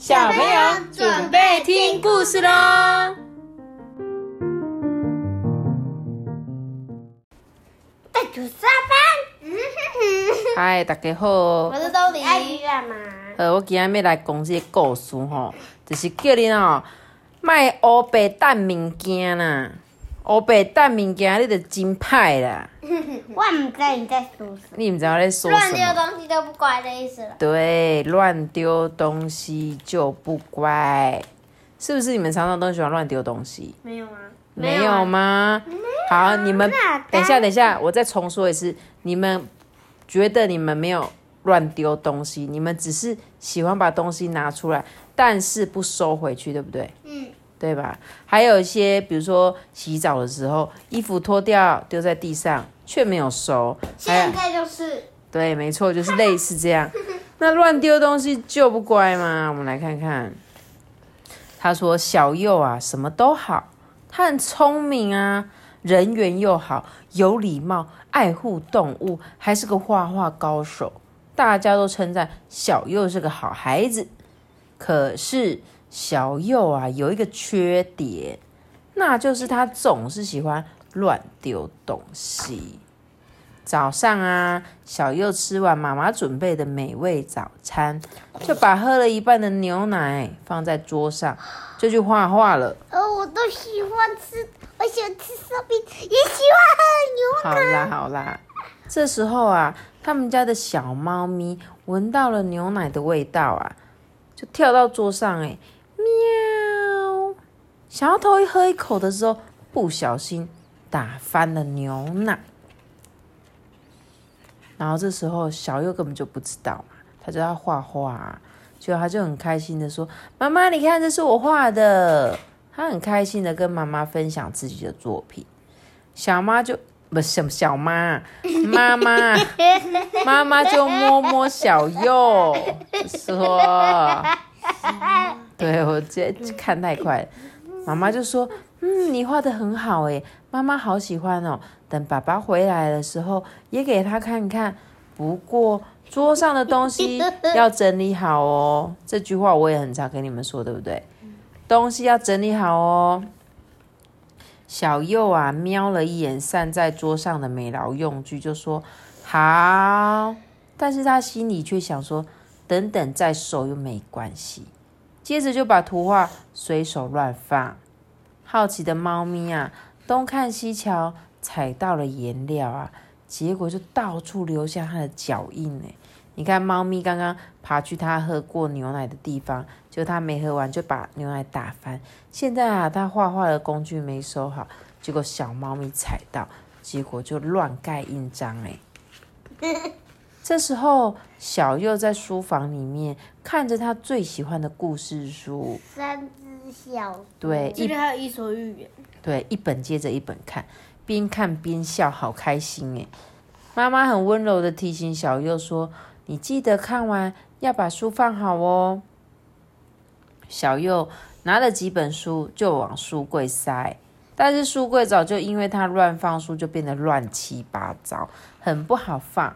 小朋友准备听故事喽！在煮沙班。嗨，大家好我，是周黎。爱你干嘛？呃，我今日要来讲这个故事吼，就是叫你哦，卖乌白蛋物件啦，乌白蛋物件你就真歹啦，我唔知你在说什么。你毋知道我在说什乱丢？东西就不乖的意思了。对，乱丢东西就不乖，是不是？你们常常都喜欢乱丢东西？没有吗？没有吗？好，你们等一下，等一下，我再重说一次，你们觉得你们没有乱丢东西，你们只是喜欢把东西拿出来，但是不收回去，对不对？嗯，对吧？还有一些，比如说洗澡的时候，衣服脱掉丢在地上，却没有收，现在就是对，没错，就是类似这样。那乱丢东西就不乖吗？我们来看看。他说：“小右啊，什么都好，他很聪明啊，人缘又好，有礼貌，爱护动物，还是个画画高手。大家都称赞小右是个好孩子。可是小右啊，有一个缺点，那就是他总是喜欢乱丢东西。”早上啊，小右吃完妈妈准备的美味早餐，就把喝了一半的牛奶放在桌上，就去画画了。呃，我都喜欢吃，我喜欢吃烧饼，也喜欢喝牛奶好啦好啦，这时候啊，他们家的小猫咪闻到了牛奶的味道啊，就跳到桌上、哎，喵！想要偷一喝一口的时候，不小心打翻了牛奶。然后这时候小右根本就不知道嘛，他就要画画、啊，结果他就很开心的说：“妈妈，你看这是我画的。”他很开心的跟妈妈分享自己的作品。小妈就不是小妈，妈妈妈妈就摸摸小右，说：“对我这看太快了。”妈妈就说：“嗯，你画的很好诶，妈妈好喜欢哦。等爸爸回来的时候，也给他看看。不过桌上的东西 要整理好哦。这句话我也很常跟你们说，对不对？东西要整理好哦。”小右啊，瞄了一眼散在桌上的美劳用具，就说：“好。”但是他心里却想说：“等等再收又没关系。”接着就把图画随手乱放。好奇的猫咪啊，东看西瞧，踩到了颜料啊，结果就到处留下它的脚印呢。你看，猫咪刚刚爬去它喝过牛奶的地方，结果它没喝完就把牛奶打翻。现在啊，它画画的工具没收好，结果小猫咪踩到，结果就乱盖印章哎。这时候，小右在书房里面看着他最喜欢的故事书，三只小对，一这里还有伊索寓言。对，一本接着一本看，边看边笑，好开心诶。妈妈很温柔的提醒小右说：“你记得看完要把书放好哦。”小右拿了几本书就往书柜塞，但是书柜早就因为他乱放书，就变得乱七八糟，很不好放。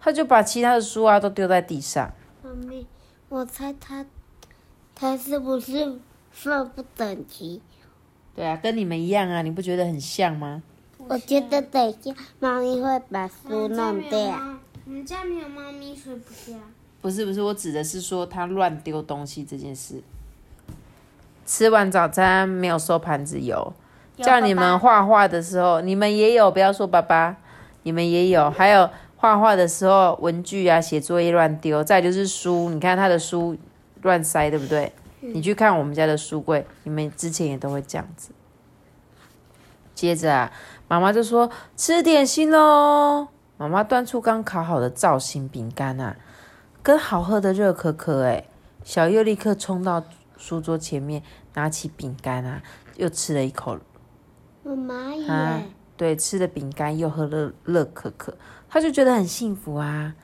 他就把其他的书啊都丢在地上。妈咪，我猜他他是不是放不整齐？对啊，跟你们一样啊，你不觉得很像吗？我觉得等一下猫咪会把书弄掉。我们家没有猫咪，睡不下。不是不是，我指的是说他乱丢东西这件事。吃完早餐没有收盘子油，叫你们画画的时候，你们也有，不要说爸爸，你们也有。还有画画的时候，文具啊、写作业乱丢，再就是书，你看他的书乱塞，对不对？你去看我们家的书柜，你们之前也都会这样子。接着啊，妈妈就说吃点心喽。妈妈端出刚烤好的造型饼干啊，跟好喝的热可可。哎，小右立刻冲到书桌前面，拿起饼干啊，又吃了一口。我蚂蚁啊耶，对，吃了饼干又喝了热可可，他就觉得很幸福啊。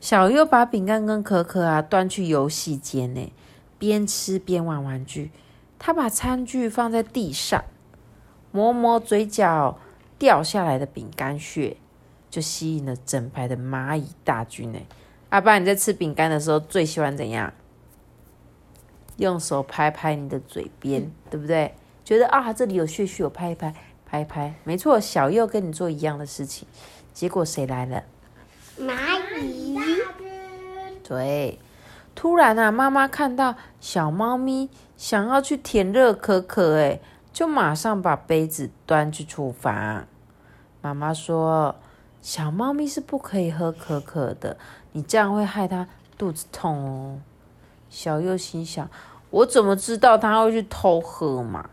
小优把饼干跟可可啊端去游戏间呢，边吃边玩玩具。他把餐具放在地上，摸摸嘴角掉下来的饼干屑，就吸引了整排的蚂蚁大军呢。阿爸，你在吃饼干的时候最喜欢怎样？用手拍拍你的嘴边，对不对？觉得啊，这里有血血，我拍一拍，拍一拍。没错，小右跟你做一样的事情，结果谁来了？蚂蚁，对，突然啊，妈妈看到小猫咪想要去舔热可可，哎，就马上把杯子端去厨房。妈妈说：“小猫咪是不可以喝可可的，你这样会害它肚子痛哦。”小右心想：“我怎么知道它会去偷喝嘛？”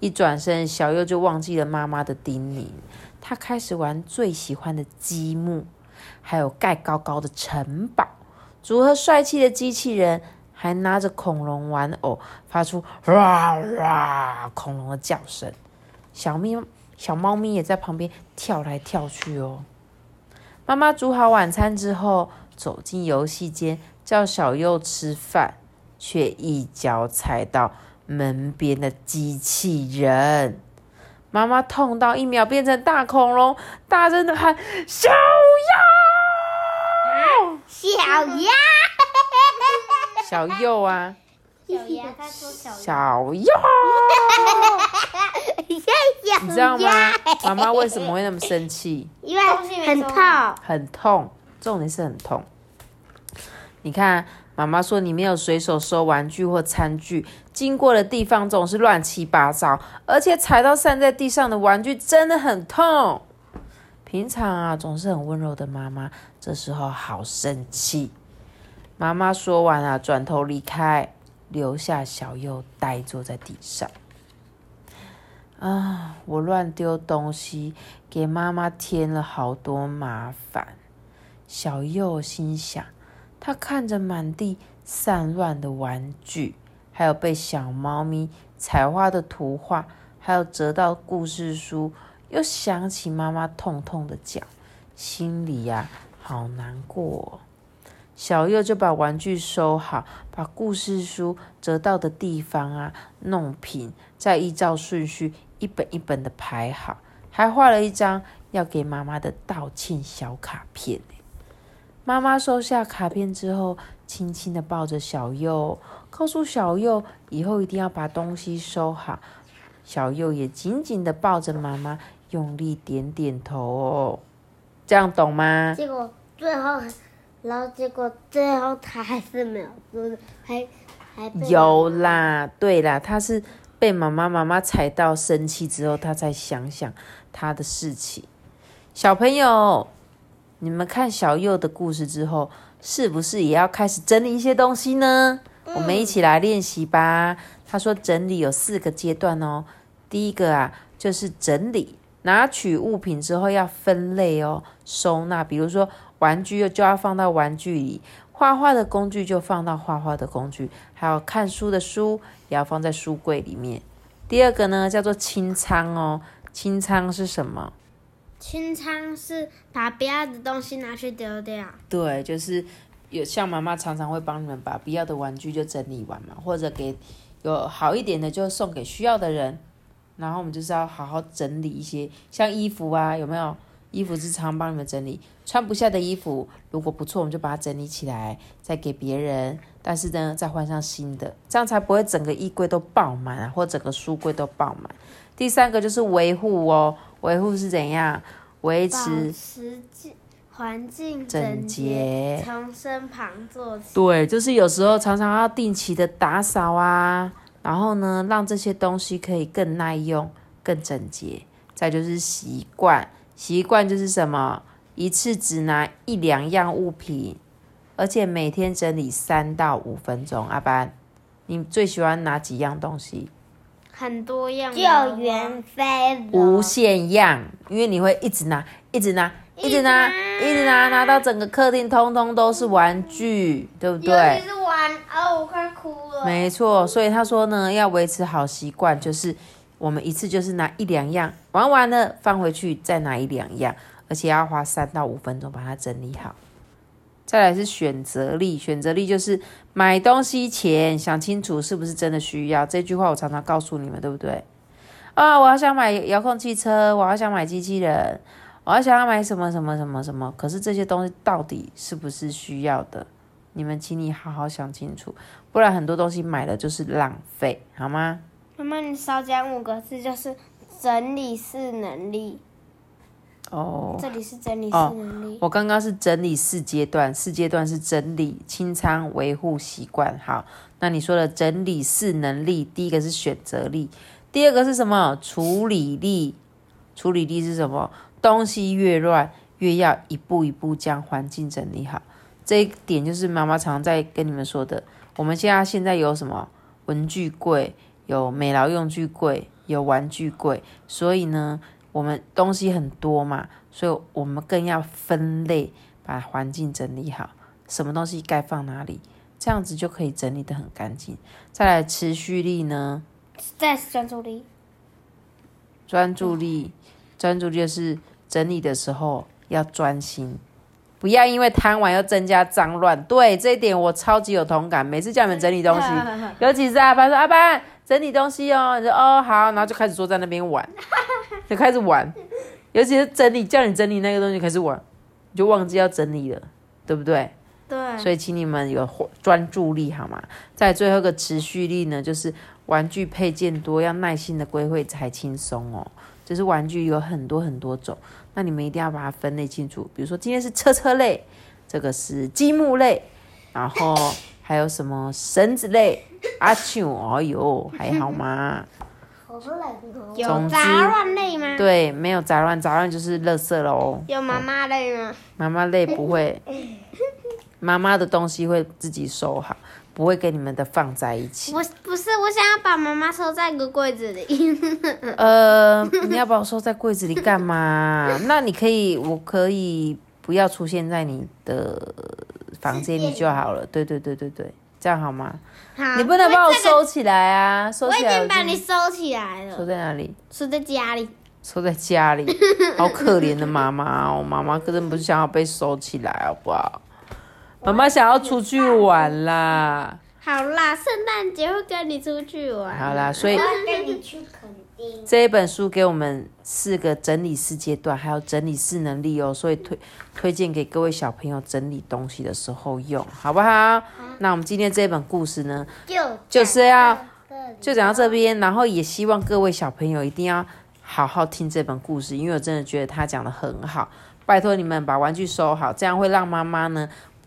一转身，小右就忘记了妈妈的叮咛。他开始玩最喜欢的积木，还有盖高高的城堡，组合帅气的机器人，还拿着恐龙玩偶，发出哇哇恐龙的叫声。小咪、小猫咪也在旁边跳来跳去哦。妈妈煮好晚餐之后，走进游戏间，叫小右吃饭，却一脚踩到门边的机器人。妈妈痛到一秒变成大恐龙，大声的喊：“小右，小鸭，小右啊，小鸭，他说小鸭，小右！” 你知道吗鸭？妈妈为什么会那么生气？因为很痛。很痛，重点是很痛。你看，妈妈说你没有随手收玩具或餐具，经过的地方总是乱七八糟，而且踩到散在地上的玩具真的很痛。平常啊，总是很温柔的妈妈，这时候好生气。妈妈说完啊，转头离开，留下小右呆坐在地上。啊，我乱丢东西，给妈妈添了好多麻烦。小右心想，他看着满地散乱的玩具，还有被小猫咪踩花的图画，还有折到故事书，又想起妈妈痛痛的脚，心里呀、好难过、小右就把玩具收好，把故事书折到的地方啊弄平，再依照顺序一本一本的排好，还画了一张要给妈妈的道歉小卡片。妈妈收下卡片之后，轻轻的抱着小右，告诉小右以后一定要把东西收好。小右也紧紧的抱着妈妈，用力点点头哦。这样懂吗？结果最后，然后结果最后他还是没有做，还还有啦，对啦，他是被妈妈妈妈踩到生气之后，他才想想他的事情。小朋友，你们看小右的故事之后，是不是也要开始整理一些东西呢？我们一起来练习吧。他说整理有四个阶段哦。第一个啊，就是整理，拿取物品之后要分类哦，收纳。比如说玩具就要放到玩具里，画画的工具就放到画画的工具，还有看书的书也要放在书柜里面。第二个呢，叫做清仓哦。清仓是什么？清仓是把不要的东西拿去丢掉。对，就是有像妈妈常常会帮你们把不要的玩具就整理完嘛，或者给有好一点的就送给需要的人。然后我们就是要好好整理一些，像衣服啊，有没有？衣服是常常帮你们整理，穿不下的衣服，如果不错，我们就把它整理起来，再给别人。但是呢，再换上新的，这样才不会整个衣柜都爆满啊，或整个书柜都爆满。第三个就是维护哦，维护是怎样？维持环境整整洁从身旁做起。对，就是有时候常常要定期的打扫啊，然后呢，让这些东西可以更耐用、更整洁。再就是习惯，习惯就是什么？一次只拿一两样物品，而且每天整理三到五分钟。阿班，你最喜欢哪几样东西？很多样救的援飞无，限样，因为你会一直拿，一直拿，一直拿，一直拿，拿到整个客厅通通都是玩具，对不对？尤其是玩哦，我快哭了。没错，所以他说呢，要维持好习惯，就是我们一次就是拿一两样，玩完了放回去，再拿一两样，而且要花三到五分钟把它整理好。再来是选择力，选择力就是买东西前想清楚是不是真的需要。这句话我常常告诉你们，对不对？啊，我好想买遥控汽车，我好想买机器人，我好想要买什么什么什么什么，可是这些东西到底是不是需要的？你们请你好好想清楚，不然很多东西买了就是浪费，好吗？妈妈，你少讲五个字，就是整理式能力。哦，这里是整理四能力。我刚刚是整理四阶段，四阶段是整理、清仓、维护习惯。好，那你说的整理四能力，第一个是选择力，第二个是什么？处理力。处理力是什么？东西越乱，越要一步一步将环境整理好。这一点就是妈妈常在跟你们说的。我们家现在有什么文具柜，有美劳用具柜，有玩具柜，所以呢。我们东西很多嘛，所以我们更要分类，把环境整理好，什么东西该放哪里，这样子就可以整理的很干净。再来持续力呢？再是专注力。专注力，专注力就是整理的时候要专心，不要因为贪玩又增加脏乱。对这一点我超级有同感。每次叫你们整理东西，尤其是阿班说阿班整理东西哦，你说哦好，然后就开始坐在那边玩。就开始玩，尤其是整理，叫你整理那个东西开始玩，你就忘记要整理了，对不对？对。所以请你们有专注力好吗？在最后一个持续力呢，就是玩具配件多，要耐心的归位才轻松哦。就是玩具有很多很多种，那你们一定要把它分类清楚。比如说今天是车车类，这个是积木类，然后还有什么绳子类？阿秋，哎呦，还好吗？有杂乱类吗？对，没有杂乱，杂乱就是垃圾喽。有妈妈类吗？妈妈类不会，妈妈的东西会自己收好，不会跟你们的放在一起。我不是，我想要把妈妈收在一个柜子里。呃，你要把我收在柜子里干嘛？那你可以，我可以不要出现在你的房间里就好了。对对对对对。这样好吗？好，你不能把我收起来啊！收起来。我已经把你收起来了。收在哪里？收在家里。收在家里，好可怜的妈妈哦！妈妈根本不是想要被收起来，好不好？妈妈想要出去玩啦。好啦，圣诞节会跟你出去玩。好啦，所以跟你去垦丁。这一本书给我们四个整理四阶段，还有整理四能力哦，所以推推荐给各位小朋友整理东西的时候用，好不好？那我们今天这本故事呢，就就是要就讲到这边，然后也希望各位小朋友一定要好好听这本故事，因为我真的觉得他讲的很好。拜托你们把玩具收好，这样会让妈妈呢。